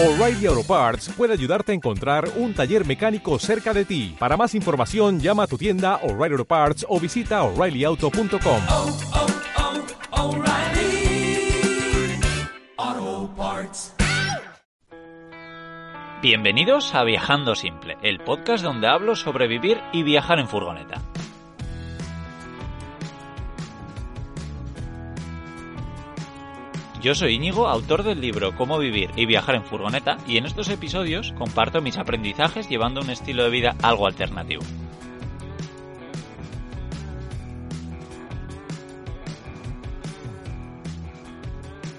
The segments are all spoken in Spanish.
O'Reilly Auto Parts puede ayudarte a encontrar un taller mecánico cerca de ti. Para más información, llama a tu tienda O'Reilly Auto Parts o visita oreillyauto.com. oh, oh, Parts. Bienvenidos a Viajando Simple, el podcast donde hablo sobre vivir y viajar en furgoneta. Yo soy Íñigo, autor del libro Cómo vivir y viajar en furgoneta, y en estos episodios comparto mis aprendizajes llevando un estilo de vida algo alternativo.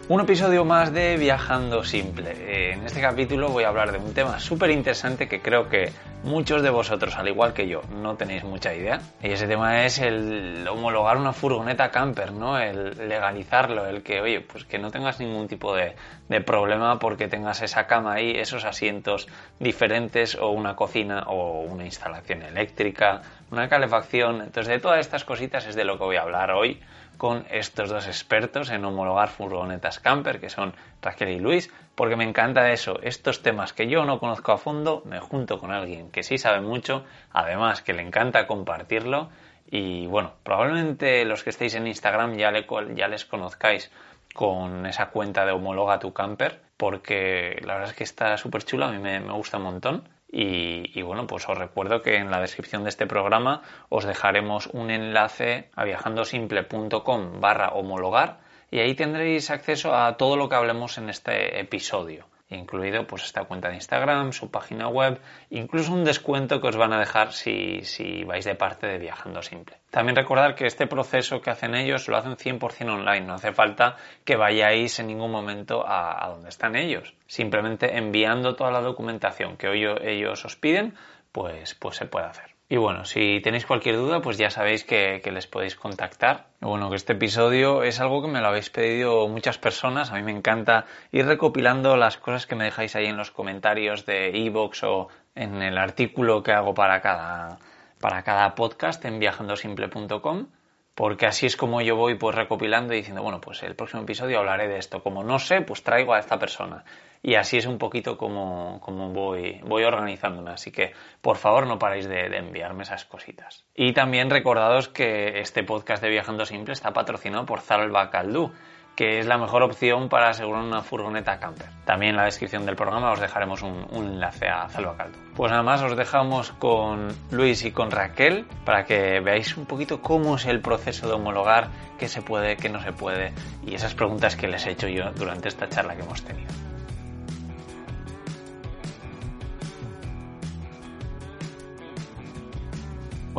Un episodio más de Viajando Simple. Eh, En este capítulo voy a hablar de un tema súper interesante que creo que muchos de vosotros, al igual que yo, no tenéis mucha idea. Y ese tema es el homologar una furgoneta camper, ¿no? El legalizarlo, el que, oye, pues que no tengas ningún tipo de, de problema porque tengas esa cama ahí, esos asientos diferentes o una cocina o una instalación eléctrica, una calefacción. Entonces, de todas estas cositas es de lo que voy a hablar hoy con estos dos expertos en homologar furgonetas camper, que son Raquel y Luis, porque me encanta eso, estos temas que yo no conozco a fondo, me junto con alguien que sí sabe mucho, además que le encanta compartirlo, y bueno, probablemente los que estéis en Instagram ya, le, les conozcáis con esa cuenta de homologa tu camper, porque la verdad es que está súper chula, a mí me, me gusta un montón. Y, bueno, pues os recuerdo que en la descripción de este programa os dejaremos un enlace a viajandosimple.com barra homologar y ahí tendréis acceso a todo lo que hablemos en este episodio, incluido pues esta cuenta de Instagram, su página web, incluso un descuento que os van a dejar si, si vais de parte de Viajando Simple. También recordar que este proceso que hacen ellos lo hacen 100% online, no hace falta que vayáis en ningún momento a, donde están ellos. Simplemente enviando toda la documentación que hoy ellos os piden, pues, pues se puede hacer. Y bueno, si tenéis cualquier duda, pues ya sabéis que, que, les podéis contactar. Bueno, que este episodio es algo que me lo habéis pedido muchas personas. A mí me encanta ir recopilando las cosas que me dejáis ahí en los comentarios de iVoox o en el artículo que hago para cada, para cada podcast en viajandosimple.com porque así es como yo voy pues recopilando y diciendo, bueno, pues el próximo episodio hablaré de esto. Como no sé, pues traigo a esta persona. Y así es un poquito como, como voy, voy organizándome. Así que, por favor, no paréis de, enviarme esas cositas. Y también recordados que este podcast de Viajando Simple está patrocinado por Zalba Caldú, que es la mejor opción para asegurar una furgoneta camper. También en la descripción del programa os dejaremos un, un enlace a Zalba Caldú. Pues nada más os dejamos con Luis y con Raquel para que veáis un poquito cómo es el proceso de homologar, qué se puede, qué no se puede y esas preguntas que les he hecho yo durante esta charla que hemos tenido.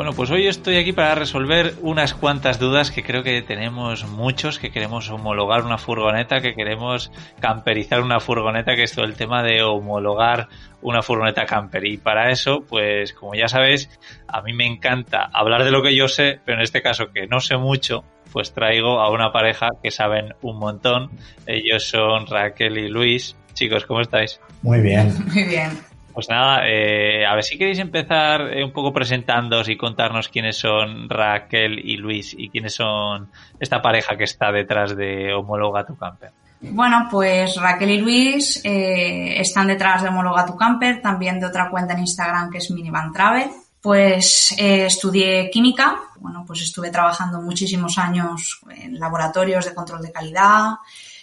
Bueno, pues hoy estoy aquí para resolver unas cuantas dudas que creo que tenemos muchos, que queremos homologar una furgoneta, que queremos camperizar una furgoneta, que es todo el tema de homologar una furgoneta camper. Y para eso, pues como ya sabéis, a mí me encanta hablar de lo que yo sé, pero en este caso que no sé mucho, pues traigo a una pareja que saben un montón. Ellos son Raquel y Luis. Chicos, ¿cómo estáis? Muy bien. Muy bien. Pues nada, eh, a ver si queréis empezar eh, un poco presentándoos y contarnos quiénes son Raquel y Luis y quiénes son esta pareja que está detrás de Homologa tu Camper. Bueno, pues Raquel y Luis eh, están detrás de Homologa tu Camper, también de otra cuenta en Instagram que es Minivan Travel. Pues eh, estudié química, bueno, pues estuve trabajando muchísimos años en laboratorios de control de calidad,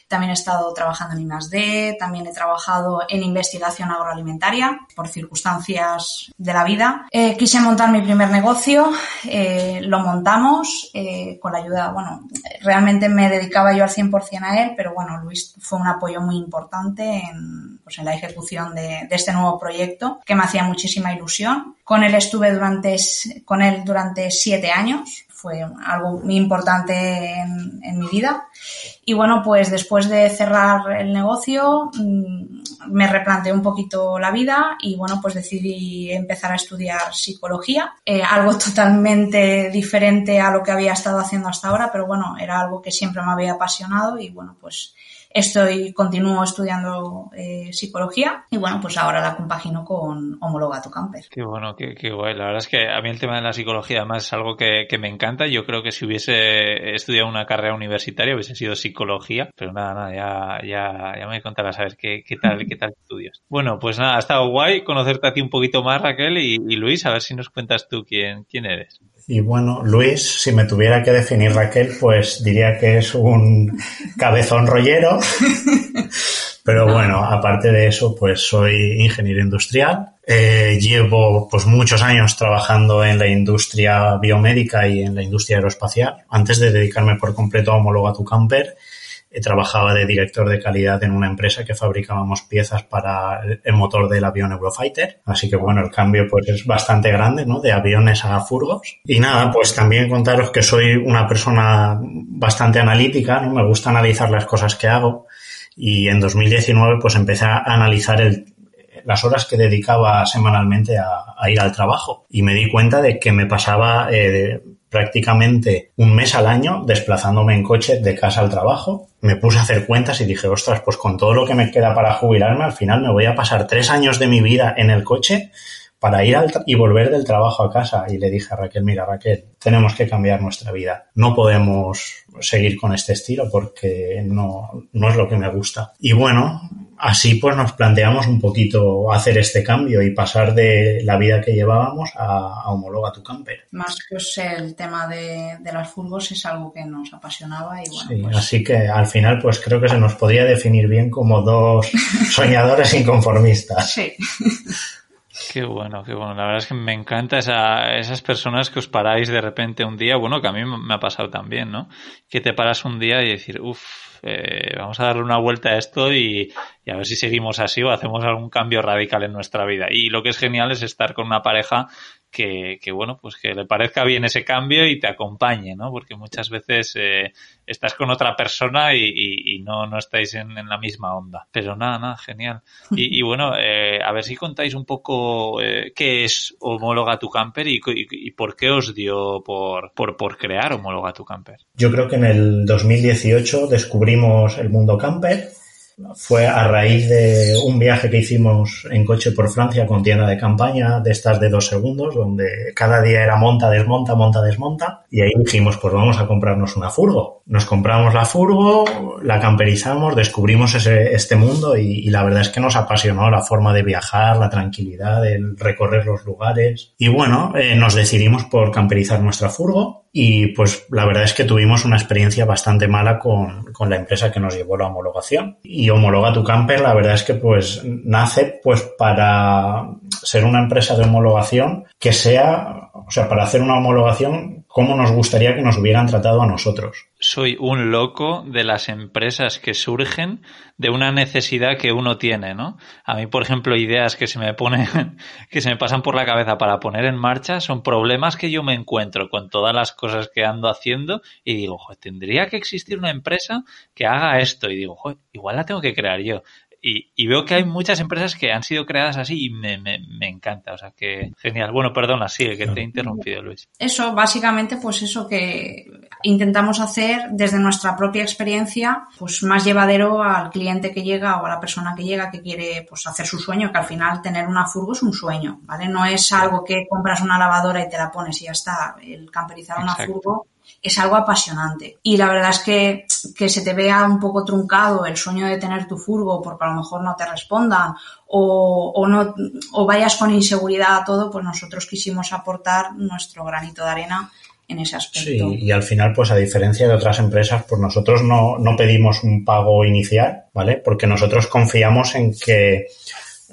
también he estado trabajando en I+.D., también he trabajado en investigación agroalimentaria por circunstancias de la vida. Eh, quise montar mi primer negocio, eh, lo montamos eh, con la ayuda, bueno, realmente me dedicaba yo al 100% a él, pero bueno, Luis fue un apoyo muy importante en, pues en la ejecución de, de este nuevo proyecto que me hacía muchísima ilusión. Con él estuve durante, con él durante siete años fue algo muy importante en, mi vida. Y bueno, pues después de cerrar el negocio me replanteé un poquito la vida y bueno, pues decidí empezar a estudiar psicología, eh, algo totalmente diferente a lo que había estado haciendo hasta ahora, pero bueno, era algo que siempre me había apasionado y bueno, pues estoy, continúo estudiando eh, psicología y bueno, pues ahora la compagino con Homologa tu Camper. Qué bueno, qué, qué, guay. La verdad es que a mí el tema de la psicología además es algo que, que, me encanta. Yo creo que si hubiese estudiado una carrera universitaria hubiese sido psicología, pero nada, nada, ya, ya, ya me contarás a ver qué, qué tal, qué tal estudios. Bueno, pues nada, ha estado guay conocerte a ti un poquito más, Raquel, y, y Luis, a ver si nos cuentas tú quién, quién eres. Y bueno, Luis, si me tuviera que definir Raquel, pues diría que es un cabezón rollero. Pero bueno, aparte de eso, pues soy ingeniero industrial. Eh, llevo pues muchos años trabajando en la industria biomédica y en la industria aeroespacial. Antes de dedicarme por completo a Homologa tu Camper, trabajaba de director de calidad en una empresa que fabricábamos piezas para el motor del avión Eurofighter. Así que bueno, el cambio pues es bastante grande, ¿no? De aviones a furgos. Y nada, pues también contaros que soy una persona bastante analítica, ¿no? Me gusta analizar las cosas que hago. Y en 2019 pues empecé a analizar las horas que dedicaba semanalmente a, a, ir al trabajo y me di cuenta de que me pasaba eh, prácticamente un mes al año desplazándome en coche de casa al trabajo. Me puse a hacer cuentas y dije, ostras, pues con todo lo que me queda para jubilarme, al final me voy a pasar tres años de mi vida en el coche para ir al y volver del trabajo a casa. Y le dije a Raquel, mira Raquel, tenemos que cambiar nuestra vida. No podemos seguir con este estilo porque no, no es lo que me gusta. Y bueno, así pues nos planteamos un poquito hacer este cambio y pasar de la vida que llevábamos a, a homologa tu camper. Más pues el tema de, de las furgos es algo que nos apasionaba y bueno. Sí, pues... así que al final pues creo que se nos podría definir bien como dos soñadores inconformistas. Sí. Qué bueno, qué bueno. La verdad es que me encanta esa, esas personas que os paráis de repente un día, bueno, que a mí me ha pasado también, ¿no? Que te paras un día y decir, uff, eh, vamos a darle una vuelta a esto y, y, a ver si seguimos así o hacemos algún cambio radical en nuestra vida. Y lo que es genial es estar con una pareja que, que, bueno, pues que le parezca bien ese cambio y te acompañe, ¿no? Porque muchas veces eh, estás con otra persona y, y, y no, no estáis en, en, la misma onda. Pero nada, nada, genial. Y, bueno, eh, a ver si contáis un poco eh, qué es Homóloga tu Camper y, por qué os dio por, por, por crear Homóloga tu Camper. Yo creo que en el 2018 descubrimos el mundo camper fue a raíz de un viaje que hicimos en coche por Francia con tienda de campaña de estas de dos segundos, donde cada día era monta, desmonta, monta, desmonta. Y ahí dijimos, pues vamos a comprarnos una furgo. Nos compramos la furgo, la camperizamos, descubrimos ese, este mundo y, la verdad es que nos apasionó la forma de viajar, la tranquilidad, el recorrer los lugares. Y bueno, eh, nos decidimos por camperizar nuestra furgo y pues la verdad es que tuvimos una experiencia bastante mala con, con, la empresa que nos llevó la homologación. Y Homologa tu Camper, la verdad es que pues nace pues para ser una empresa de homologación que sea, o sea, para hacer una homologación como nos gustaría que nos hubieran tratado a nosotros. Soy un loco de las empresas que surgen de una necesidad que uno tiene, ¿no? A mí, por ejemplo, ideas que se me ponen, que se me pasan por la cabeza para poner en marcha son problemas que yo me encuentro con todas las cosas que ando haciendo y digo, joder, tendría que existir una empresa que haga esto y digo, joder, igual la tengo que crear yo. Y, y, veo que hay muchas empresas que han sido creadas así y me, me, me encanta. O sea que genial. Bueno, perdona, sigue, que te he interrumpido, Luis. Eso, básicamente, pues eso que intentamos hacer desde nuestra propia experiencia, pues más llevadero al cliente que llega o a la persona que llega que quiere pues hacer su sueño, que al final tener una furgo es un sueño, ¿vale? No es algo que compras una lavadora y te la pones y ya está. El camperizar una Exacto. furgo es algo apasionante. Y la verdad es que, que se te vea un poco truncado el sueño de tener tu furgo porque a lo mejor no te respondan o, o, no, o vayas con inseguridad a todo, pues nosotros quisimos aportar nuestro granito de arena en ese aspecto. Sí, y al final, pues a diferencia de otras empresas, pues nosotros no, no pedimos un pago inicial, ¿vale? Porque nosotros confiamos en que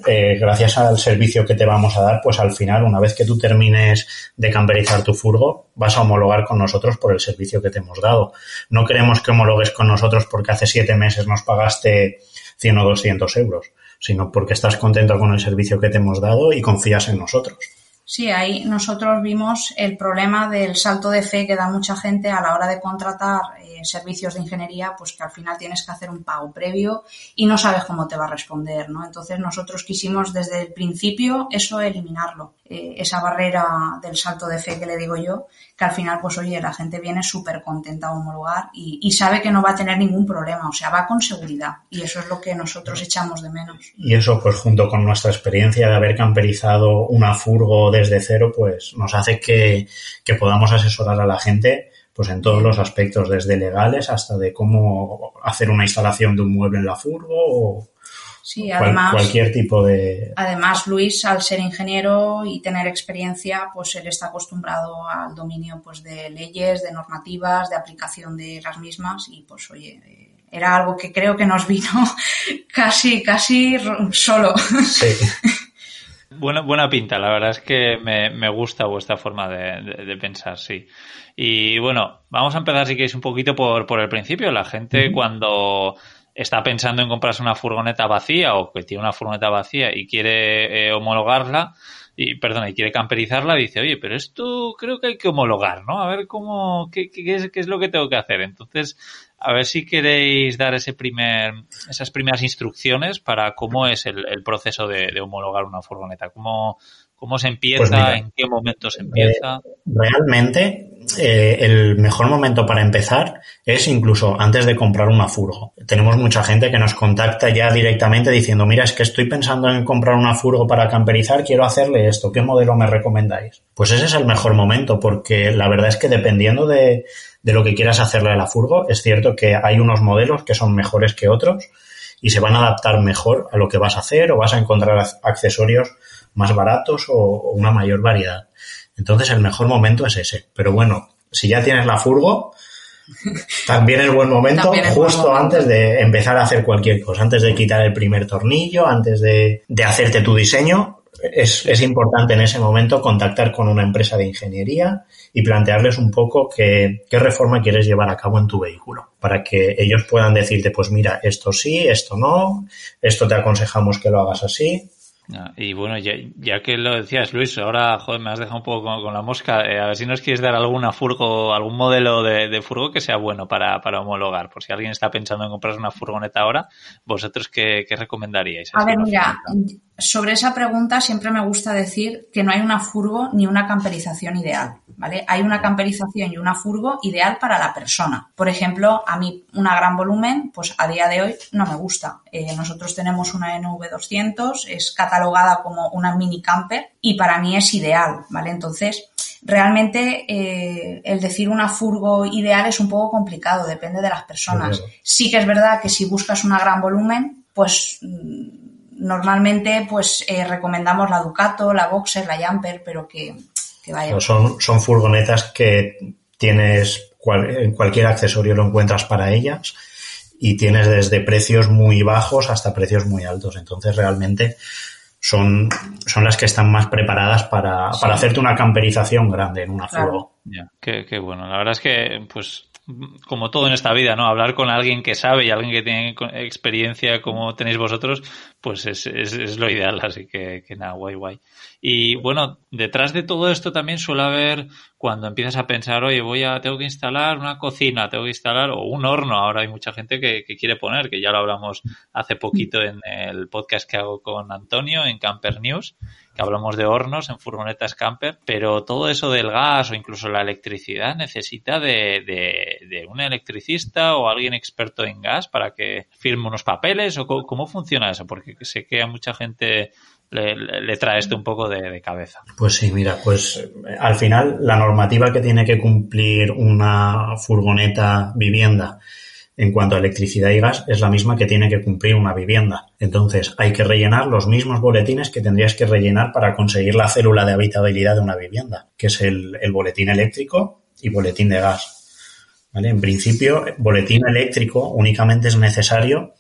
eh, gracias al servicio que te vamos a dar, pues al final, una vez que tú termines de camperizar tu furgo, vas a homologar con nosotros por el servicio que te hemos dado. No queremos que homologues con nosotros porque hace siete meses nos pagaste 100 o 200 euros, sino porque estás contento con el servicio que te hemos dado y confías en nosotros. Sí, ahí nosotros vimos el problema del salto de fe que da mucha gente a la hora de contratar eh, servicios de ingeniería, pues que al final tienes que hacer un pago previo y no sabes cómo te va a responder, ¿no? Entonces nosotros quisimos desde el principio eso eliminarlo, eh, esa barrera del salto de fe que le digo yo, que al final, pues oye, la gente viene súper contenta a homologar y, y sabe que no va a tener ningún problema, o sea, va con seguridad y eso es lo que nosotros echamos de menos. Y eso, pues junto con nuestra experiencia de haber camperizado una furgo desde cero, pues nos hace que, que podamos asesorar a la gente pues en todos los aspectos, desde legales hasta de cómo hacer una instalación de un mueble en la furgo o Sí, cual- además, cualquier tipo de... además Luis, al ser ingeniero y tener experiencia, pues él está acostumbrado al dominio pues de leyes, de normativas, de aplicación de las mismas y pues oye, eh, era algo que creo que nos vino casi, casi solo. Sí. Buena, buena pinta, la verdad es que me, me gusta vuestra forma de, de- de pensar, sí. Y bueno, vamos a empezar si queréis un poquito por, por el principio. La gente cuando está pensando en comprarse una furgoneta vacía o que tiene una furgoneta vacía y quiere eh, homologarla, y perdona, y quiere camperizarla, dice, oye, pero esto creo que hay que homologar, ¿no? A ver cómo, qué, qué, qué es, qué es lo que tengo que hacer. Entonces, a ver si queréis dar ese primer, esas primeras instrucciones para cómo es el, el proceso de, de homologar una furgoneta. ¿Cómo, cómo se empieza? Pues mira, ¿En qué momento se empieza? Realmente, eh, el mejor momento para empezar es incluso antes de comprar una furgo. Tenemos mucha gente que nos contacta ya directamente diciendo, mira, es que estoy pensando en comprar una furgo para camperizar, quiero hacerle esto, ¿qué modelo me recomendáis? Pues ese es el mejor momento, porque la verdad es que dependiendo de, de lo que quieras hacerle a la furgo, es cierto que hay unos modelos que son mejores que otros y se van a adaptar mejor a lo que vas a hacer o vas a encontrar ac- accesorios más baratos o una mayor variedad. Entonces el mejor momento es ese. Pero bueno, si ya tienes la furgo, también es buen momento buen justo momento. antes de empezar a hacer cualquier cosa, antes de quitar el primer tornillo, antes de, de hacerte tu diseño. Es, es importante en ese momento contactar con una empresa de ingeniería y plantearles un poco qué, qué reforma quieres llevar a cabo en tu vehículo, para que ellos puedan decirte, pues mira, esto sí, esto no, esto te aconsejamos que lo hagas así. Y bueno, ya, ya que lo decías, Luis, ahora joder, me has dejado un poco con, con la mosca. Eh, a ver si nos quieres dar alguna furgo, algún modelo de, de furgo que sea bueno para, para homologar. Por si alguien está pensando en comprarse una furgoneta ahora, ¿vosotros qué, qué recomendaríais? A ver, mira. Sobre esa pregunta siempre me gusta decir que no hay una furgo ni una camperización ideal, ¿vale? Hay una camperización y una furgo ideal para la persona. Por ejemplo, a mí una gran volumen, pues a día de hoy no me gusta. Eh, nosotros tenemos una NV200, es catalogada como una mini camper y para mí es ideal, ¿vale? Entonces, realmente eh, el decir una furgo ideal es un poco complicado, depende de las personas. Sí que es verdad que si buscas una gran volumen, pues mm, normalmente pues eh, recomendamos la Ducato, la Boxer, la Jumper, pero que, que vaya. Son, son furgonetas que tienes cual- en cualquier accesorio lo encuentras para ellas y tienes desde precios muy bajos hasta precios muy altos. Entonces realmente son, son las que están más preparadas para, para hacerte una camperización grande en una Claro. furgo. Ya, qué, qué bueno. La verdad es que, pues, como todo en esta vida, ¿no? Hablar con alguien que sabe y alguien que tiene experiencia como tenéis vosotros, pues es, es, es lo ideal. Así que, que nada, guay, guay. Y bueno, detrás de todo esto también suele haber, cuando empiezas a pensar, oye, voy a, tengo que instalar una cocina, tengo que instalar, o un horno. Ahora hay mucha gente que, quiere poner, que ya lo hablamos hace poquito en el podcast que hago con Antonio en Camper News, que hablamos de hornos en furgonetas camper, pero todo eso del gas o incluso la electricidad necesita de, un electricista o alguien experto en gas para que firme unos papeles o co- cómo funciona eso, porque sé que a mucha gente le, le- trae esto un poco de, de cabeza. Pues sí, mira, pues eh, al final la normativa que tiene que cumplir una furgoneta vivienda en cuanto a electricidad y gas es la misma que tiene que cumplir una vivienda. Entonces hay que rellenar los mismos boletines que tendrías que rellenar para conseguir la célula de habitabilidad de una vivienda, que es el, el boletín eléctrico y boletín de gas. ¿Vale? En principio, boletín eléctrico únicamente es necesario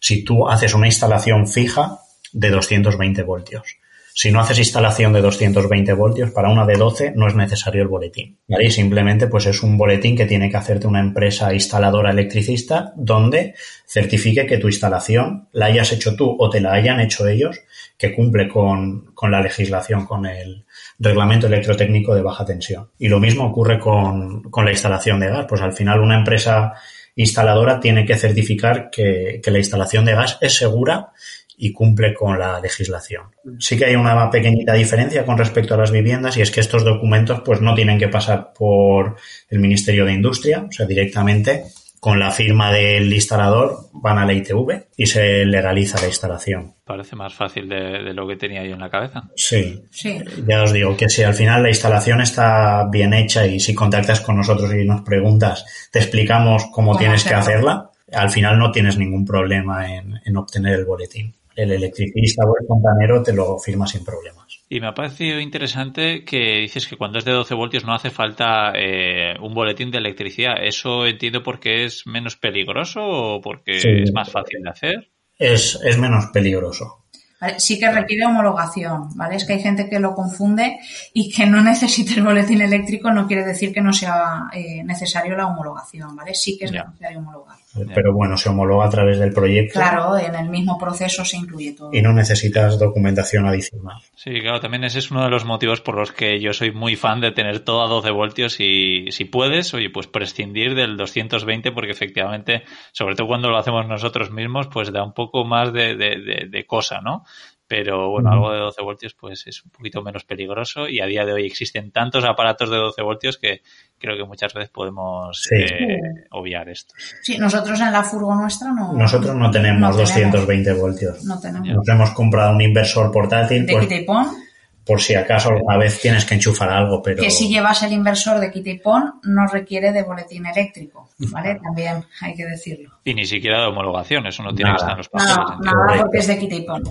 si tú haces una instalación fija de 220 voltios. Si no haces instalación de 220 voltios, para una de 12 no es necesario el boletín. ¿vale? Simplemente pues es un boletín que tiene que hacerte una empresa instaladora electricista donde certifique que tu instalación la hayas hecho tú o te la hayan hecho ellos, que cumple con, con la legislación, con el reglamento electrotécnico de baja tensión. Y lo mismo ocurre con, con la instalación de gas. Pues al final una empresa instaladora tiene que certificar que, que la instalación de gas es segura y cumple con la legislación. Sí que hay una pequeñita diferencia con respecto a las viviendas y es que estos documentos pues no tienen que pasar por el Ministerio de Industria, o sea, directamente con la firma del instalador van a la ITV y se legaliza la instalación. Parece más fácil de, de, lo que tenía yo en la cabeza. Sí. Sí. Ya os digo que si al final la instalación está bien hecha y si contactas con nosotros y nos preguntas, te explicamos cómo, ¿Cómo tienes que hacerla, al final no tienes ningún problema en, en obtener el boletín. El electricista o el fontanero te lo firma sin problemas. Y me ha parecido interesante que dices que cuando es de 12 voltios no hace falta eh, un boletín de electricidad. ¿Eso entiendo porque es menos peligroso o porque Sí. es más fácil de hacer? Es, es menos peligroso. ¿vale? Sí que requiere homologación, ¿vale? Es que hay gente que lo confunde y que no necesite el boletín eléctrico no quiere decir que no sea eh, necesario la homologación, ¿vale? Sí que es Ya. necesario homologar. Pero bueno, se homologa a través del proyecto Claro, en el mismo proceso se incluye todo. y no necesitas documentación adicional. Sí, claro, también ese es uno de los motivos por los que yo soy muy fan de tener todo a 12 voltios y si puedes, oye, pues prescindir del 220 porque efectivamente, sobre todo cuando lo hacemos nosotros mismos, pues da un poco más de, de, de, de cosa, ¿no? Pero bueno, algo de 12 voltios pues es un poquito menos peligroso y a día de hoy existen tantos aparatos de 12 voltios que creo que muchas veces podemos Sí. eh, obviar esto. Sí, nosotros en la furgo nuestra no. Nosotros no tenemos no 220 voltios. No tenemos. Nos hemos comprado un inversor portátil De pues, por si acaso alguna vez tienes que enchufar algo, pero que si llevas el inversor de quita y pon, no requiere de boletín eléctrico, ¿vale? También hay que decirlo. Y ni siquiera de homologación, eso no tiene Nada. que estar en los papeles. Nada porque es de quita y pon.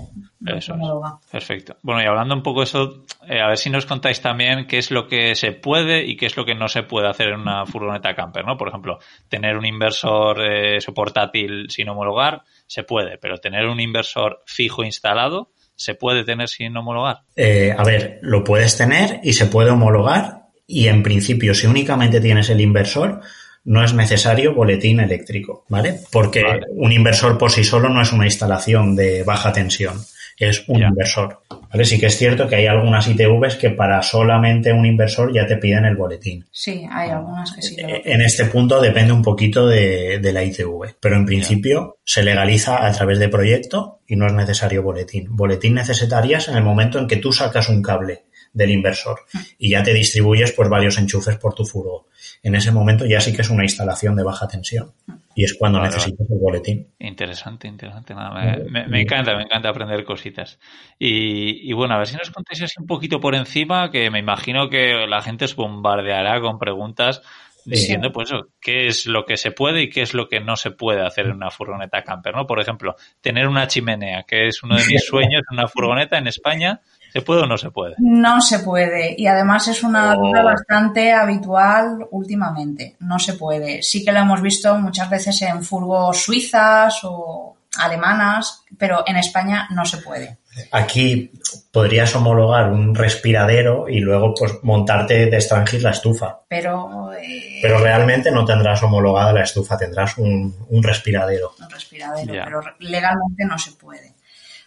Eso es. Perfecto. Bueno, y hablando un poco de eso, eh, a ver si nos contáis también qué es lo que se puede y qué es lo que no se puede hacer en una furgoneta camper, ¿no? Por ejemplo, tener un inversor eh, eso, portátil sin homologar, se puede, pero tener un inversor fijo instalado, se puede tener sin homologar. Eh, a ver, lo puedes tener y se puede homologar y en principio si únicamente tienes el inversor no es necesario boletín eléctrico, ¿vale? Porque Vale. un inversor por sí solo no es una instalación de baja tensión, es un inversor, ¿vale? Sí que es cierto que hay algunas ITVs que para solamente un inversor ya te piden el boletín. Sí, hay algunas que sí que lo Eh, En este punto depende un poquito de, de la ITV, pero en principio se legaliza a través de proyecto y no es necesario boletín. Boletín necesitarías en el momento en que tú sacas un cable del inversor y ya te distribuyes pues varios enchufes por tu furgo. En ese momento ya sí que es una instalación de baja tensión y es cuando Vale, necesitas el boletín. Interesante, interesante. Nada, me, me- me encanta, me encanta aprender cositas. Y, y bueno, a ver si nos contáis así un poquito por encima, que me imagino que la gente os bombardeará con preguntas diciendo, pues qué es lo que se puede y qué es lo que no se puede hacer en una furgoneta camper, ¿no? Por ejemplo, tener una chimenea, que es uno de mis sueños en una furgoneta en España, ¿se puede o no se puede? No se puede y además es una Oh. duda bastante habitual últimamente. No se puede. Sí que lo hemos visto muchas veces en furgos suizas o alemanas, pero en España no se puede. Aquí podrías homologar un respiradero y luego pues montarte de extranjir la estufa. Pero eh, Pero realmente no tendrás homologada la estufa, tendrás un, un respiradero. un respiradero, pero legalmente no se puede.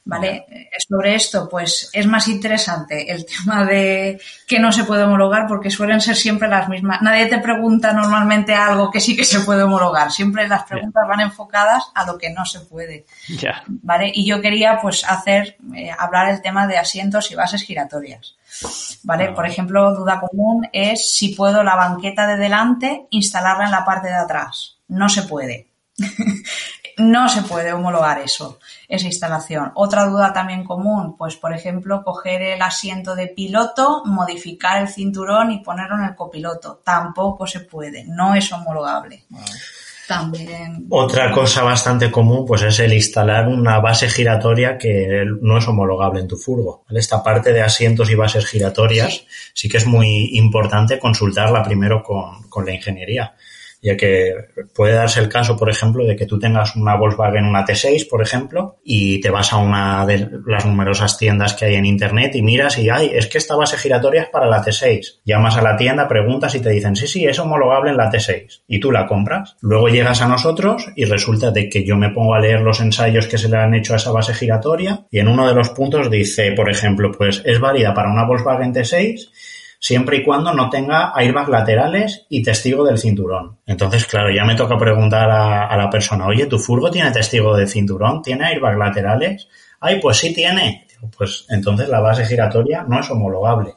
¿Vale? Eh, Sobre esto, pues es más interesante el tema de que no se puede homologar porque suelen ser siempre las mismas. Nadie te pregunta normalmente algo que sí que se puede homologar. Siempre las preguntas van enfocadas a lo que no se puede. Ya. ¿Vale? Y yo quería pues hacer, eh, hablar el tema de asientos y bases giratorias. ¿Vale? Ah. Por ejemplo, duda común es si puedo la banqueta de delante instalarla en la parte de atrás. No se puede. no se puede homologar eso, esa instalación. Otra duda también común, pues por ejemplo, coger el asiento de piloto, modificar el cinturón y ponerlo en el copiloto. Tampoco se puede, no es homologable. También. Otra cosa bastante común pues es el instalar una base giratoria que no es homologable en tu furgo. Esta parte de asientos y bases giratorias Sí. sí, que es muy importante consultarla primero con, con la ingeniería. Ya que puede darse el caso, por ejemplo, de que tú tengas una Volkswagen, una T6, por ejemplo, y te vas a una de las numerosas tiendas que hay en Internet y miras y, ay, es que esta base giratoria es para la T6. Llamas a la tienda, preguntas y te dicen, sí, sí, es homologable en la T6. Y tú la compras. Luego llegas a nosotros y resulta de que yo me pongo a leer los ensayos que se le han hecho a esa base giratoria y en uno de los puntos dice, por ejemplo, pues es válida para una Volkswagen T6 siempre y cuando no tenga airbags laterales y testigo del cinturón. Entonces, claro, ya me toca preguntar a, la persona, oye, ¿tu furgo tiene testigo del cinturón? ¿Tiene airbags laterales? Ay, pues sí tiene. Pues entonces la base giratoria no es homologable.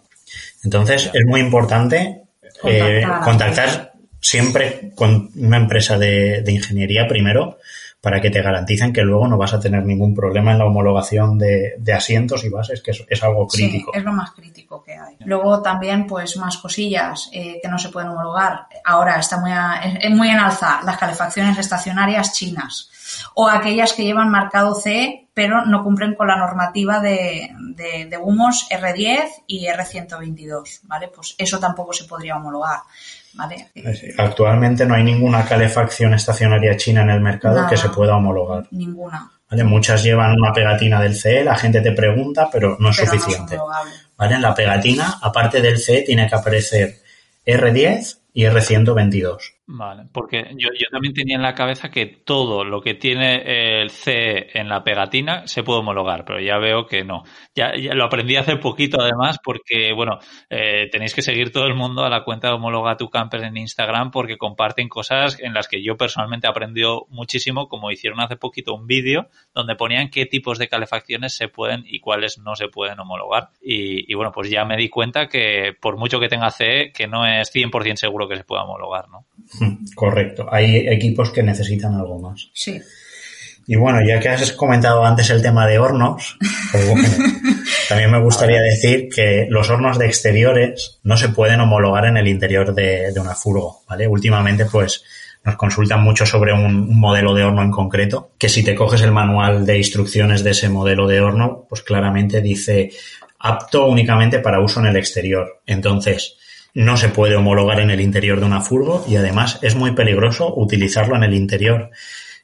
Entonces, es muy importante eh, contactar siempre con una empresa de, de ingeniería primero para que te garanticen que luego no vas a tener ningún problema en la homologación de, asientos y bases, que es, algo crítico. Sí, es lo más crítico que hay. Luego también, pues, más cosillas eh, que no se pueden homologar. Ahora está muy, es muy en alza las calefacciones estacionarias chinas o aquellas que llevan marcado CE pero no cumplen con la normativa de, de, de humos R10 y R122, ¿vale? Pues eso tampoco se podría homologar. Actualmente no hay ninguna calefacción estacionaria china en el mercado que se pueda homologar. Ninguna. Muchas llevan una pegatina del CE, la gente te pregunta, pero no es suficiente. ¿Vale? En la pegatina, aparte del CE, tiene que aparecer R10 y R122. Vale, porque yo, yo, también tenía en la cabeza que todo lo que tiene el C en la pegatina se puede homologar, pero ya veo que no. Ya, lo aprendí hace poquito además porque, bueno, eh, tenéis que seguir todo el mundo a la cuenta de Homologa tu Camper en Instagram porque comparten cosas en las que yo personalmente he aprendido muchísimo, como hicieron hace poquito un vídeo donde ponían qué tipos de calefacciones se pueden y cuáles no se pueden homologar. Y, y bueno, pues ya me di cuenta que por mucho que tenga C, que no es 100% seguro que se pueda homologar, ¿no? Correcto. Hay equipos que necesitan algo más. Sí. Y bueno, ya que has comentado antes el tema de hornos, pues también me gustaría decir que los hornos de exteriores no se pueden homologar en el interior de, una furgo, ¿vale? Últimamente, pues, nos consultan mucho sobre un, un, modelo de horno en concreto, que si te coges el manual de instrucciones de ese modelo de horno, pues claramente dice apto únicamente para uso en el exterior. Entonces, no se puede homologar en el interior de una furgo y además es muy peligroso utilizarlo en el interior,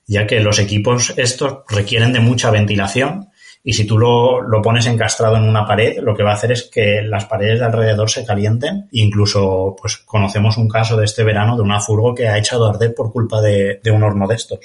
ya que los equipos estos requieren de mucha ventilación y si tú lo, lo, pones encastrado en una pared, lo que va a hacer es que las paredes de alrededor se calienten. Incluso, pues conocemos un caso de este verano de una furgo que ha echado a arder por culpa de, de un horno de estos.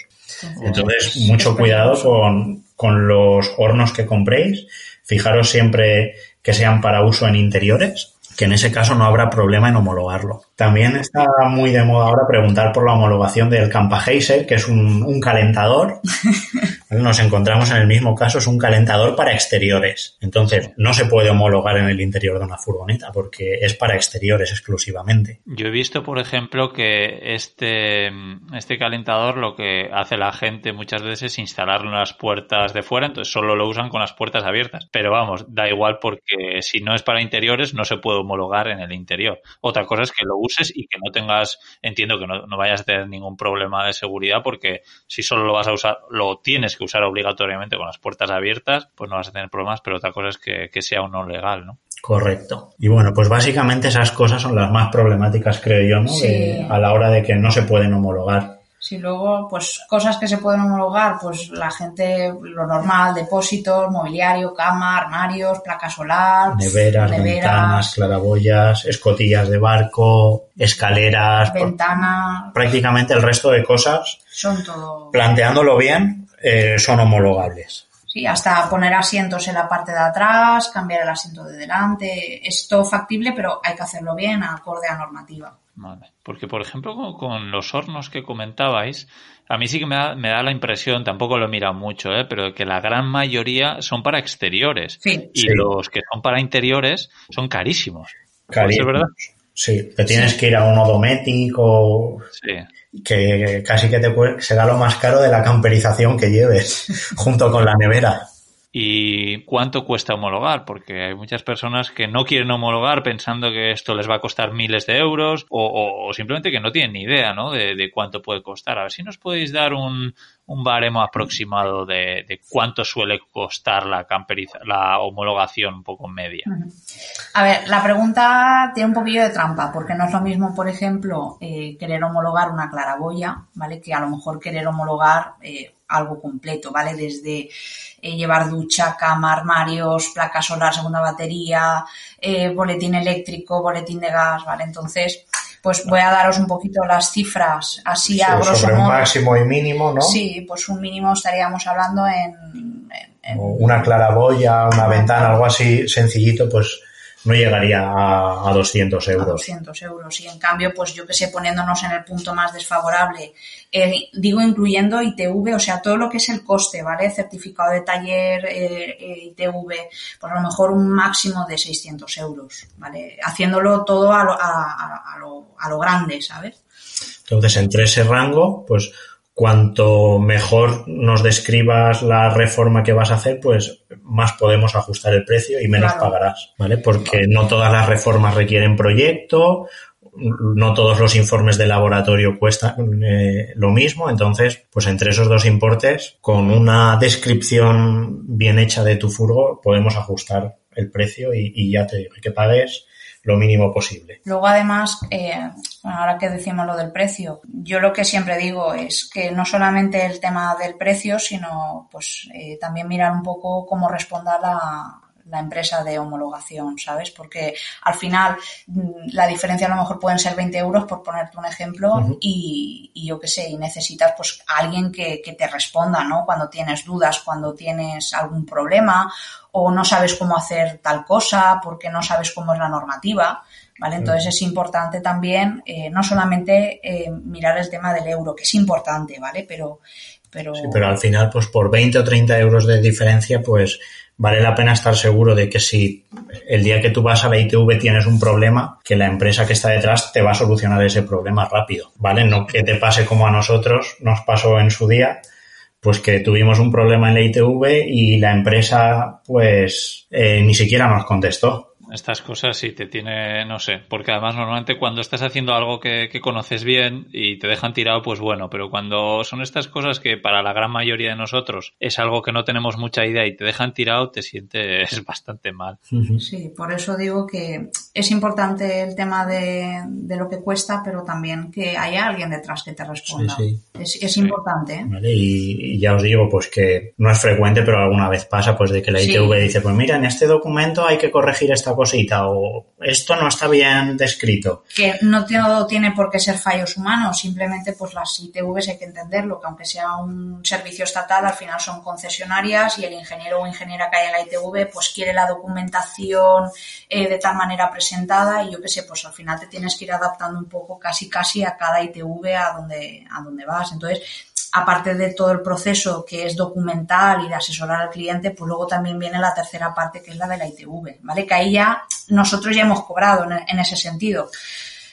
Entonces, mucho cuidado con, con los hornos que compréis. Fijaros siempre que sean para uso en interiores que en ese caso no habrá problema en homologarlo. También está muy de moda ahora preguntar por la homologación del Campageiser, que es un, un calentador. Nos encontramos en el mismo caso, es un calentador para exteriores. Entonces, no se puede homologar en el interior de una furgoneta porque es para exteriores exclusivamente. Yo he visto, por ejemplo, que este, este calentador lo que hace la gente muchas veces es instalarlo en las puertas de fuera, entonces solo lo usan con las puertas abiertas. Pero vamos, da igual porque si no es para interiores no se puede homologar en el interior. Otra cosa es que lo uses y que no tengas, entiendo que no, vayas a tener ningún problema de seguridad porque si solo lo vas a usar, lo tienes que usar obligatoriamente con las puertas abiertas, pues no vas a tener problemas, pero otra cosa es que, sea o no legal, ¿no? Correcto. Y bueno, pues básicamente esas cosas son las más problemáticas, creo yo, ¿no? a la hora de que no se pueden homologar. Si luego, pues cosas que se pueden homologar, pues la gente, lo normal, depósitos, mobiliario, cama, armarios, placa solar, neveras, ventanas, claraboyas, escotillas de barco, escaleras, ventanas. Prácticamente el resto de cosas, son todo. Planteándolo bien, eh, son homologables. Sí, hasta poner asientos en la parte de atrás, cambiar el asiento de delante, es todo factible, pero hay que hacerlo bien, acorde a normativa. Porque, por ejemplo, con, los hornos que comentabais, a mí sí que me da, me da la impresión, tampoco lo he mirado mucho, ¿eh? pero que la gran mayoría son para exteriores. Y los que son para interiores son carísimos. Carísimos. verdad? Sí, te tienes que ir a uno domético. Que casi que te puede, será lo más caro de la camperización que lleves, junto con la nevera. ¿Y cuánto cuesta homologar? Porque hay muchas personas que no quieren homologar pensando que esto les va a costar miles de euros o, simplemente que no tienen ni idea ¿no? De, cuánto puede costar. A ver si nos podéis dar un, un baremo aproximado de, de cuánto suele costar la, camperiza, la homologación un poco media. A ver, la pregunta tiene un poquillo de trampa, porque no es lo mismo, por ejemplo, eh, querer homologar una claraboya, ¿vale? Que a lo mejor querer homologar eh, algo completo, ¿vale? Desde eh, llevar ducha, cama, armarios, placa solar, segunda batería, eh, boletín eléctrico, boletín de gas, ¿vale? Entonces, pues voy a daros un poquito las cifras así a grosso sobre modo. un máximo y mínimo, ¿no? Sí, pues un mínimo estaríamos hablando en... en- en- Una claraboya, una ventana, algo así sencillito, pues no llegaría a, a 200 a euros. 200 euros. Y en cambio, pues yo que sé, poniéndonos en el punto más desfavorable, eh, digo incluyendo ITV, o sea, todo lo que es el coste, ¿vale? Certificado de taller, eh, eh, ITV, pues a lo mejor un máximo de 600 euros, ¿vale? Haciéndolo todo a lo, a, a- a lo, a lo grande, ¿sabes? Entonces, entre ese rango, pues cuanto mejor nos describas la reforma que vas a hacer, pues más podemos ajustar el precio y menos Claro. pagarás, ¿vale? Porque no todas las reformas requieren proyecto, no todos los informes de laboratorio cuestan eh, lo mismo, entonces, pues entre esos dos importes, con una descripción bien hecha de tu furgo, podemos ajustar el precio y, y ya te digo que pagues lo mínimo posible. Luego, además, eh, ahora que decimos lo del precio, yo lo que siempre digo es que no solamente el tema del precio, sino pues eh, también mirar un poco cómo responda la, la empresa de homologación, ¿sabes? Porque al final mm, la diferencia a lo mejor pueden ser 20 euros, por ponerte un ejemplo, y, y yo qué sé, y necesitas pues a alguien que, que te responda, ¿no? Cuando tienes dudas, cuando tienes algún problema o no sabes cómo hacer tal cosa porque no sabes cómo es la normativa, ¿vale? Entonces es importante también eh, no solamente eh, mirar el tema del euro, que es importante, ¿vale? Pero, pero, Sí, pero al final, pues por 20 o 30 euros de diferencia, pues vale la pena estar seguro de que si el día que tú vas a la ITV tienes un problema, que la empresa que está detrás te va a solucionar ese problema rápido, ¿vale? No que te pase como a nosotros nos pasó en su día, pues que tuvimos un problema en la ITV y la empresa, pues, eh, ni siquiera nos contestó. Estas cosas sí te tiene, no sé, porque además normalmente cuando estás haciendo algo que, que conoces bien y te dejan tirado, pues bueno, pero cuando son estas cosas que para la gran mayoría de nosotros es algo que no tenemos mucha idea y te dejan tirado, te sientes bastante mal. Sí, por eso digo que es importante el tema de, de lo que cuesta, pero también que haya alguien detrás que te responda. Sí, Es, es importante, ¿eh? ¿vale? Y, y ya os digo, pues que no es frecuente, pero alguna vez pasa, pues de que la Sí. ITV dice, pues mira, en este documento hay que corregir esta cosita o esto no está bien descrito. que no tiene por qué ser fallos humanos, simplemente pues las ITVs hay que entenderlo, que aunque sea un servicio estatal, al final son concesionarias y el ingeniero o ingeniera que hay en la ITV pues quiere la documentación eh, de tal manera presentada y yo qué sé, pues al final te tienes que ir adaptando un poco casi casi a cada ITV a donde, a donde vas. Entonces, aparte de todo el proceso que es documental y de asesorar al cliente, pues luego también viene la tercera parte que es la de la ITV, ¿vale? Que ahí ya nosotros ya hemos cobrado en, en ese sentido.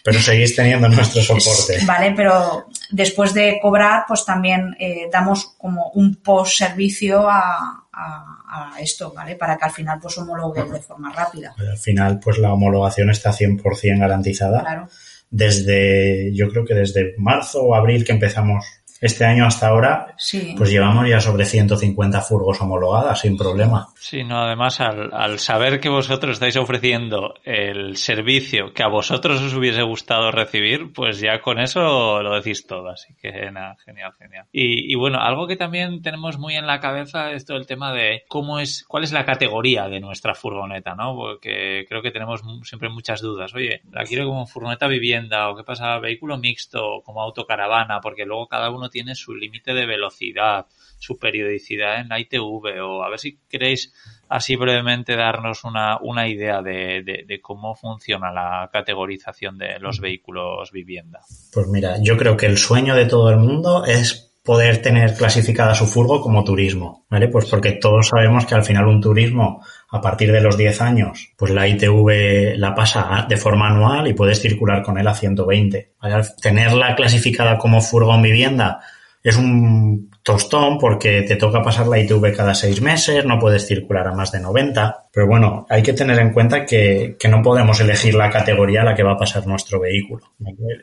Pero seguís teniendo nuestro soporte. Vale, pero después de cobrar, pues también eh, damos como un post servicio a, a, a esto, ¿vale? Para que al final pues homologue de forma rápida. Al final, pues la homologación está 100% garantizada. Claro. Desde, yo creo que desde marzo o abril que empezamos este año hasta ahora, Sí. pues llevamos ya sobre 150 furgos homologadas sin problema. Sí, no, además al, al saber que vosotros estáis ofreciendo el servicio que a vosotros os hubiese gustado recibir, pues ya con eso lo decís todo, así que nada, genial, genial. Y, y bueno, algo que también tenemos muy en la cabeza es todo el tema de cómo es, cuál es la categoría de nuestra furgoneta, ¿no? Porque creo que tenemos mu- siempre muchas dudas. Oye, la quiero como furgoneta vivienda o qué pasa, vehículo mixto o como autocaravana, porque luego cada uno tiene su límite de velocidad, su periodicidad en la ITV o a ver si queréis así brevemente darnos una, una idea de, de- de cómo funciona la categorización de los vehículos vivienda. Pues mira, yo creo que el sueño de todo el mundo es poder tener clasificada su furgo como turismo, ¿vale? Pues porque todos sabemos que al final un turismo a partir de los 10 años, pues la ITV la pasa de forma anual y puedes circular con él a 120. ¿vale? Al Tenerla clasificada como furgón vivienda es un tostón porque te toca pasar la ITV cada seis meses, no puedes circular a más de 90. Pero bueno, hay que tener en cuenta que, que no podemos elegir la categoría a la que va a pasar nuestro vehículo.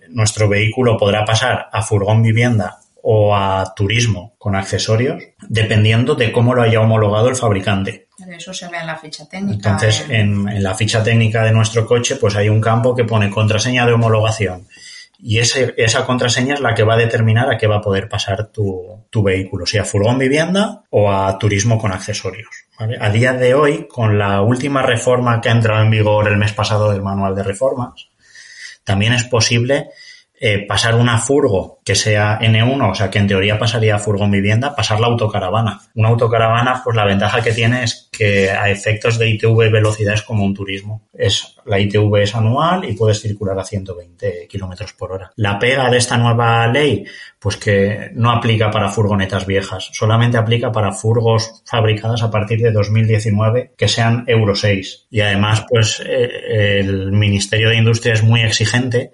Nuestro vehículo podrá pasar a furgón vivienda o a turismo con accesorios, dependiendo de cómo lo haya homologado el fabricante. Eso se ve en la ficha técnica. Entonces, en, en la ficha técnica de nuestro coche, pues hay un campo que pone contraseña de homologación. Y ese, esa contraseña es la que va a determinar a qué va a poder pasar tu, tu vehículo, si a furgón vivienda o a turismo con accesorios. ¿vale? A día de hoy, con la última reforma que ha entrado en vigor el mes pasado del manual de reformas, también es posible eh, pasar una furgo que sea N1, o sea que en teoría pasaría a furgón vivienda, pasar la autocaravana. Una autocaravana, pues la ventaja que tiene es que a efectos de ITV velocidad es como un turismo. Es, la ITV es anual y puedes circular a 120 kilómetros por hora. La pega de esta nueva ley, pues que no aplica para furgonetas viejas, solamente aplica para furgos fabricadas a partir de 2019 que sean Euro 6. Y además, pues eh, el Ministerio de Industria es muy exigente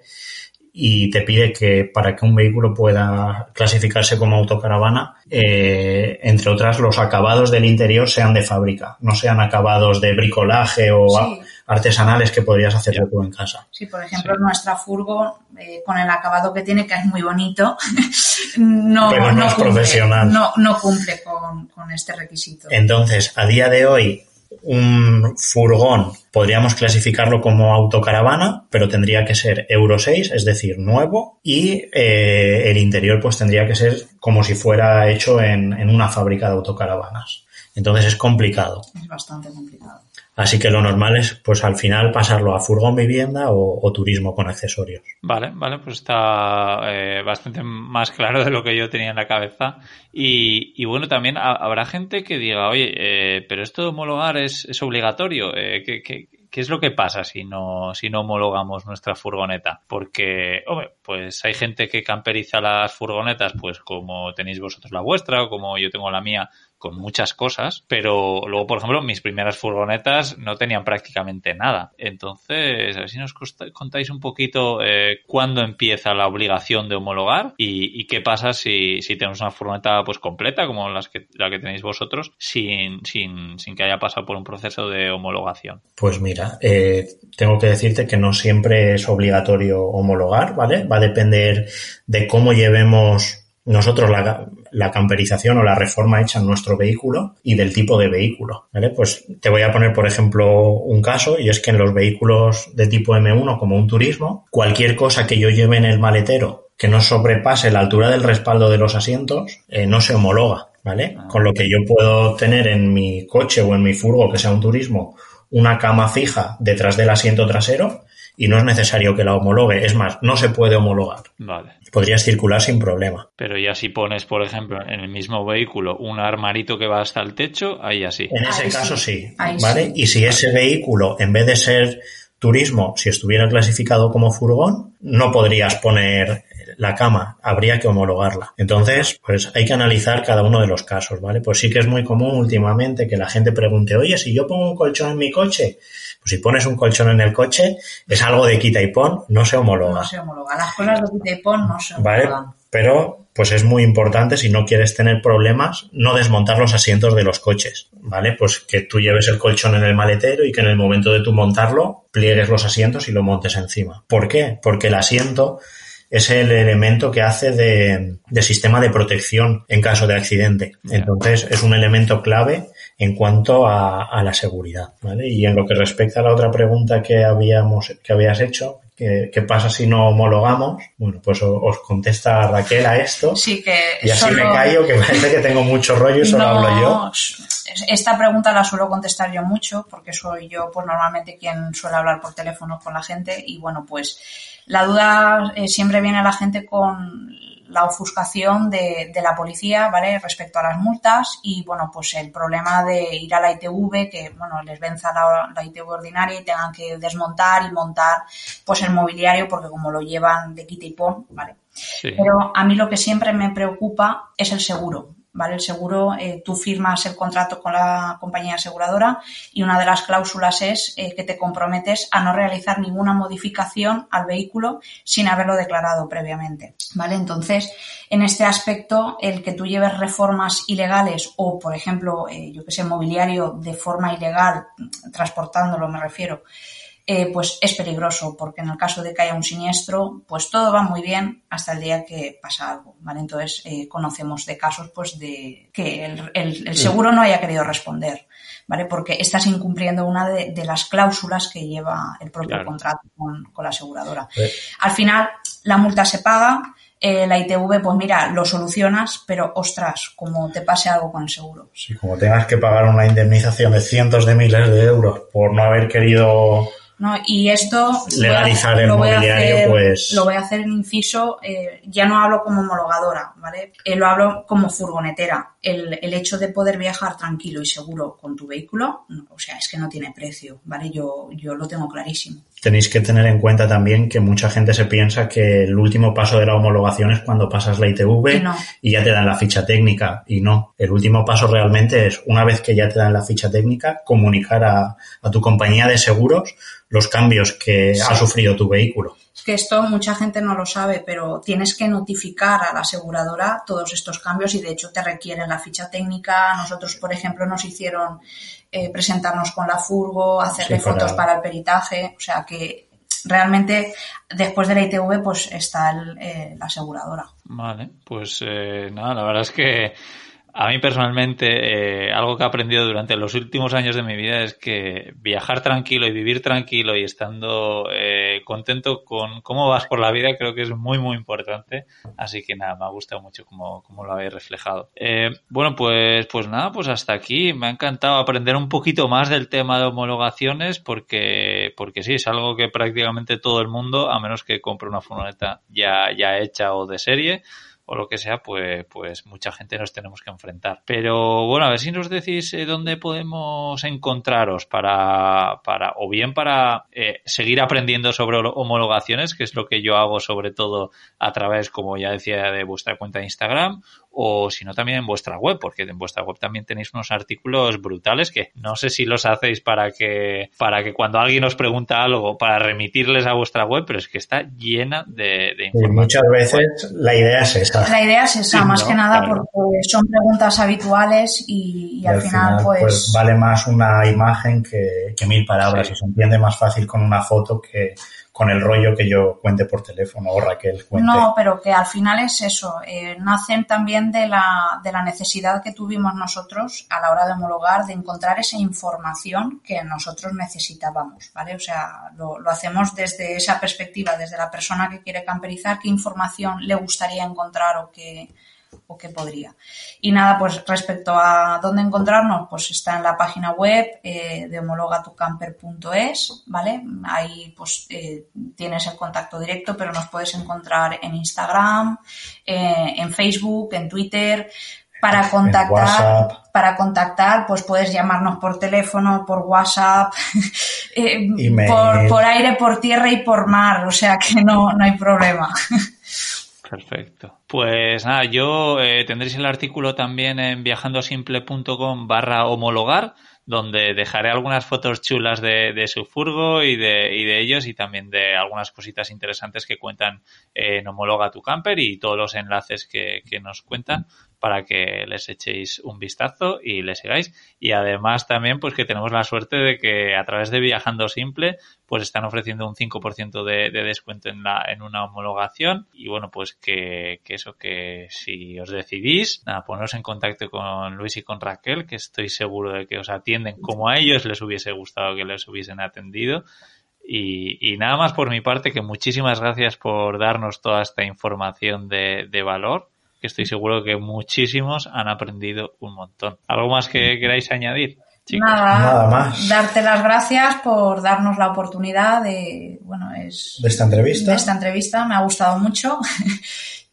y te pide que para que un vehículo pueda clasificarse como autocaravana, eh, entre otras, los acabados del interior sean de fábrica, no sean acabados de bricolaje o Sí. artesanales que podrías hacer tú en casa. Sí, por ejemplo, nuestra furgo, eh, con el acabado que tiene, que es muy bonito, no, Pero no es cumple, profesional. No, no cumple con, con este requisito. Entonces, a día de hoy, un furgón podríamos clasificarlo como autocaravana, pero tendría que ser Euro 6, es decir, nuevo, y eh, el interior pues tendría que ser como si fuera hecho en, en una fábrica de autocaravanas. Entonces es complicado. Es bastante complicado. Así que lo normal es, pues al final, pasarlo a furgón vivienda o, turismo con accesorios. Vale, vale, pues está eh, bastante más claro de lo que yo tenía en la cabeza. Y, bueno, también ha- habrá gente que diga, oye, eh, pero esto de homologar es, obligatorio. Eh, ¿qué, qué, qué es lo que pasa si no, si no homologamos nuestra furgoneta? Porque, hombre, pues hay gente que camperiza las furgonetas, pues como tenéis vosotros la vuestra o como yo tengo la mía, con muchas cosas, pero luego, por ejemplo, mis primeras furgonetas no tenían prácticamente nada. Entonces, a ver si nos contáis un poquito eh, cuándo empieza la obligación de homologar y, y qué pasa si, si tenemos una furgoneta pues completa, como las que, la que tenéis vosotros, sin, sin, sin que haya pasado por un proceso de homologación. Pues mira, eh, tengo que decirte que no siempre es obligatorio homologar, ¿vale? Va a depender de cómo llevemos nosotros la, la camperización o la reforma hecha en nuestro vehículo y del tipo de vehículo, ¿vale? Pues te voy a poner, por ejemplo, un caso y es que en los vehículos de tipo M1 como un turismo, cualquier cosa que yo lleve en el maletero que no sobrepase la altura del respaldo de los asientos, eh, no se homologa, ¿vale? Con lo que yo puedo tener en mi coche o en mi furgo que sea un turismo una cama fija detrás del asiento trasero y no es necesario que la homologue. Es más, no se puede homologar. Vale. Podrías circular sin problema. Pero ya si pones, por ejemplo, en el mismo vehículo un armarito que va hasta el techo, ahí ya sí. En ese Ahí caso sí. ¿vale? sí. Y si ese vehículo, en vez de ser turismo, si estuviera clasificado como furgón, no podrías poner la cama, habría que homologarla. Entonces, pues hay que analizar cada uno de los casos, ¿vale? Pues sí que es muy común últimamente que la gente pregunte, oye, si yo pongo un colchón en mi coche, pues si pones un colchón en el coche, es algo de quita y pon, no se homologa. No se homologa. Las cosas de quita y pon no se ¿vale? homologan. Pero, pues es muy importante, si no quieres tener problemas, no desmontar los asientos de los coches, ¿vale? Pues que tú lleves el colchón en el maletero y que en el momento de tú montarlo, pliegues los asientos y lo montes encima. ¿Por qué? Porque el asiento es el elemento que hace de, de sistema de protección en caso de accidente. Entonces, es un elemento clave en cuanto a, a la seguridad, ¿vale? Y en lo que respecta a la otra pregunta que habíamos, que habías hecho, ¿qué, qué pasa si no homologamos? Bueno, pues os contesta Raquel a esto. Sí que Y así solo- me callo, que parece que tengo mucho rollo y solo No, hablo yo. Esta pregunta la suelo contestar yo mucho porque soy yo pues normalmente quien suele hablar por teléfono con la gente y bueno pues la duda eh, siempre viene a la gente con la ofuscación de, de la policía, ¿vale? Respecto a las multas y, bueno, pues el problema de ir a la ITV, que, bueno, les venza la, la ITV ordinaria y tengan que desmontar y montar, pues el mobiliario porque como lo llevan de quita y pon, ¿vale? Sí. Pero a mí lo que siempre me preocupa es el seguro. ¿Vale? El seguro, eh, tú firmas el contrato con la compañía aseguradora y una de las cláusulas es eh, que te comprometes a no realizar ninguna modificación al vehículo sin haberlo declarado previamente, ¿vale? Entonces, en este aspecto, el que tú lleves reformas ilegales o, por ejemplo, eh, yo que sé, mobiliario de forma ilegal, transportándolo me refiero, eh, pues es peligroso porque en el caso de que haya un siniestro, pues todo va muy bien hasta el día que pasa algo, ¿vale? Entonces eh, conocemos de casos pues de que el, el- el seguro no haya querido responder, ¿vale? Porque estás incumpliendo una de, de las cláusulas que lleva el propio Claro. contrato con, con la aseguradora. Al final, la multa se paga, eh, la ITV, pues mira, lo solucionas, pero ostras, como te pase algo con el seguro. Si como tengas que pagar una indemnización de cientos de miles de euros por no haber querido ¿no? Y esto Legalizar el lo voy a mobiliario, hacer- pues- Lo voy a hacer en inciso, eh, ya no hablo como homologadora, ¿vale? Eh, lo hablo como furgonetera. El, el hecho de poder viajar tranquilo y seguro con tu vehículo, o sea, es que no tiene precio, ¿vale? Yo, yo lo tengo clarísimo. Tenéis que tener en cuenta también que mucha gente se piensa que el último paso de la homologación es cuando pasas la ITV no. y ya te dan la ficha técnica. Y no, el último paso realmente es, una vez que ya te dan la ficha técnica, comunicar a, a tu compañía de seguros los cambios que ha sufrido tu vehículo. Es que esto mucha gente no lo sabe, pero tienes que notificar a la aseguradora todos estos cambios y de hecho te requieren la ficha técnica. Nosotros, por ejemplo, nos hicieron eh, presentarnos con la furgo, hacerle Sí, fotos para el peritaje, o sea que realmente después de la ITV pues está el, eh, la aseguradora. Vale, pues eh, nada, la verdad es que a mí personalmente eh, algo que he aprendido durante los últimos años de mi vida es que viajar tranquilo y vivir tranquilo y estando eh, contento con cómo vas por la vida creo que es muy muy importante. Así que nada, me ha gustado mucho cómo, cómo lo habéis reflejado. Eh, bueno, pues, pues nada, pues hasta aquí. Me ha encantado aprender un poquito más del tema de homologaciones porque, porque sí, es algo que prácticamente todo el mundo, a menos que compre una furgoneta ya, ya hecha o de serie, o lo que sea, pues, pues mucha gente nos tenemos que enfrentar. Pero bueno, a ver si nos decís eh, dónde podemos encontraros para, para o bien para eh, seguir aprendiendo sobre homologaciones, que es lo que yo hago sobre todo a través, como ya decía, de vuestra cuenta de Instagram, o si no también en vuestra web, porque en vuestra web también tenéis unos artículos brutales que no sé si los hacéis para que, para que cuando alguien os pregunta algo, para remitirles a vuestra web, pero es que está llena de, de Y muchas veces la idea es esa. La idea es esa, Sí, más ¿no? que nada Claro. porque son preguntas habituales y, y Y al final, pues... vale más una imagen que, que mil palabras Sí. y se entiende más fácil con una foto que con el rollo que yo cuente por teléfono o Raquel cuente. No, pero que al final es eso, eh, nacen también de la, de la necesidad que tuvimos nosotros a la hora de homologar de encontrar esa información que nosotros necesitábamos, ¿vale? O sea, lo, lo hacemos desde esa perspectiva, desde la persona que quiere camperizar, qué información le gustaría encontrar o qué, o qué podría. Y nada, pues respecto a dónde encontrarnos, pues está en la página web eh, de homologatucamper.es, ¿vale? Ahí pues eh, tienes el contacto directo, pero nos puedes encontrar en Instagram, eh, en Facebook, en Twitter. Para contactar, para contactar, pues puedes llamarnos por teléfono, por WhatsApp, por, por aire, por tierra y por mar, o sea que no, no hay problema. Perfecto. Pues nada, yo eh, tendréis el artículo también en viajandosimple.com barra homologar, donde dejaré algunas fotos chulas de, de su furgo y de, y de ellos y también de algunas cositas interesantes que cuentan en Homologa tu Camper y todos los enlaces que, que nos cuentan para que les echéis un vistazo y les sigáis. Y además también pues que tenemos la suerte de que a través de Viajando Simple pues están ofreciendo un 5% de, de descuento en, la, en una homologación. Y bueno pues que, que eso que si os decidís nada poneros en contacto con Luis y con Raquel que estoy seguro de que os atienden como a ellos les hubiese gustado que les hubiesen atendido. Y, y nada más por mi parte que muchísimas gracias por darnos toda esta información de, de valor que estoy seguro que muchísimos han aprendido un montón. ¿Algo más que queráis añadir? Chicos? Nada, Nada más. darte las gracias por darnos la oportunidad de, bueno, es De esta entrevista. de esta entrevista, me ha gustado mucho.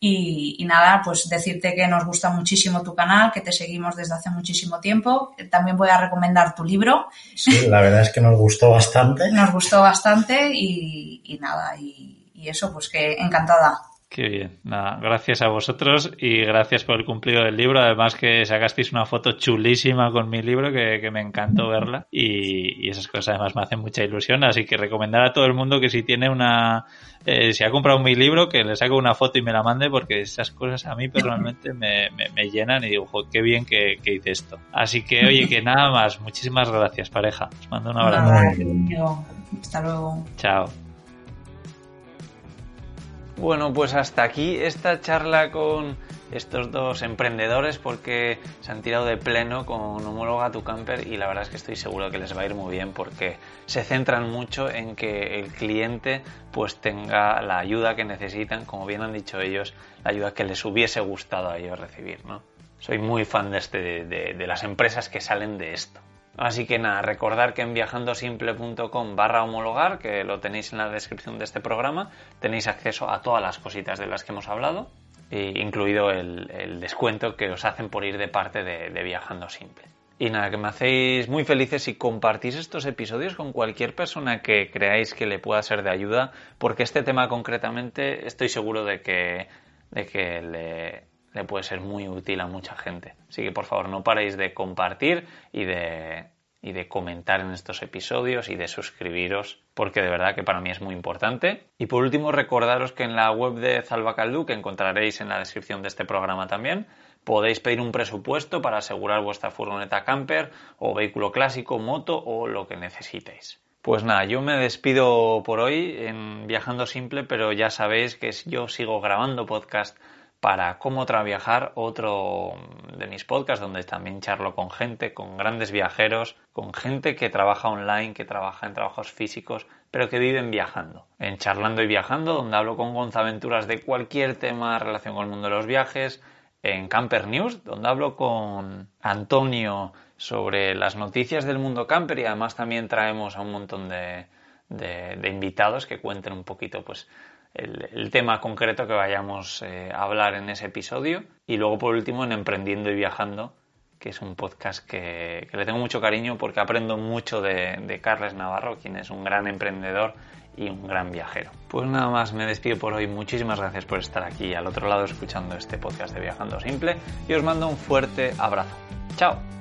Y, y nada, pues decirte que nos gusta muchísimo tu canal, que te seguimos desde hace muchísimo tiempo. También voy a recomendar tu libro, Sí, la verdad es que nos gustó bastante. nos gustó bastante y, y nada, y, y eso, pues que encantada. Qué bien. Nada, gracias a vosotros y gracias por el cumplido del libro. Además que sacasteis una foto chulísima con mi libro que, me encantó verla y, esas cosas además me hacen mucha ilusión. Así que recomendar a todo el mundo que si tiene una, eh, si ha comprado mi libro, que le saque una foto y me la mande porque esas cosas a mí personalmente me, llenan y digo, qué bien que, hice esto. Así que oye, que nada más. Muchísimas gracias pareja. Os mando un abrazo. Hasta luego. Chao. Bueno, pues hasta aquí esta charla con estos dos emprendedores porque se han tirado de pleno con Homóloga Tu Camper y la verdad es que estoy seguro que les va a ir muy bien porque se centran mucho en que el cliente pues tenga la ayuda que necesitan, como bien han dicho ellos, la ayuda que les hubiese gustado a ellos recibir, ¿no? Soy muy fan de, este, de las empresas que salen de esto. Así que nada, recordar que en viajandosimple.com barra homologar, que lo tenéis en la descripción de este programa, tenéis acceso a todas las cositas de las que hemos hablado, incluido el, descuento que os hacen por ir de parte de, Viajando Simple. Y nada, que me hacéis muy felices si compartís estos episodios con cualquier persona que creáis que le pueda ser de ayuda, porque este tema concretamente estoy seguro de que, de que le, le puede ser muy útil a mucha gente. Así que por favor no paréis de compartir y de, y de comentar en estos episodios y de suscribiros porque de verdad que para mí es muy importante. Y por último recordaros que en la web de Zalbacaldu, que encontraréis en la descripción de este programa también, podéis pedir un presupuesto para asegurar vuestra furgoneta camper o vehículo clásico, moto o lo que necesitéis. Pues nada, yo me despido por hoy en Viajando Simple, pero ya sabéis que yo sigo grabando podcast para Cómo Traviajar, otro de mis podcasts donde también charlo con gente, con grandes viajeros, con gente que trabaja online, que trabaja en trabajos físicos, pero que viven viajando. En Charlando y Viajando, donde hablo con Gonzaventuras de cualquier tema en relación con el mundo de los viajes. En Camper News, donde hablo con Antonio sobre las noticias del mundo camper y además también traemos a un montón de, de invitados que cuenten un poquito pues el, tema concreto que vayamos eh, a hablar en ese episodio. Y luego, por último, en Emprendiendo y Viajando, que es un podcast que, le tengo mucho cariño porque aprendo mucho de, de, Carles Navarro, quien es un gran emprendedor y un gran viajero. Pues nada más, me despido por hoy. Muchísimas gracias por estar aquí al otro lado escuchando este podcast de Viajando Simple y os mando un fuerte abrazo. ¡Chao!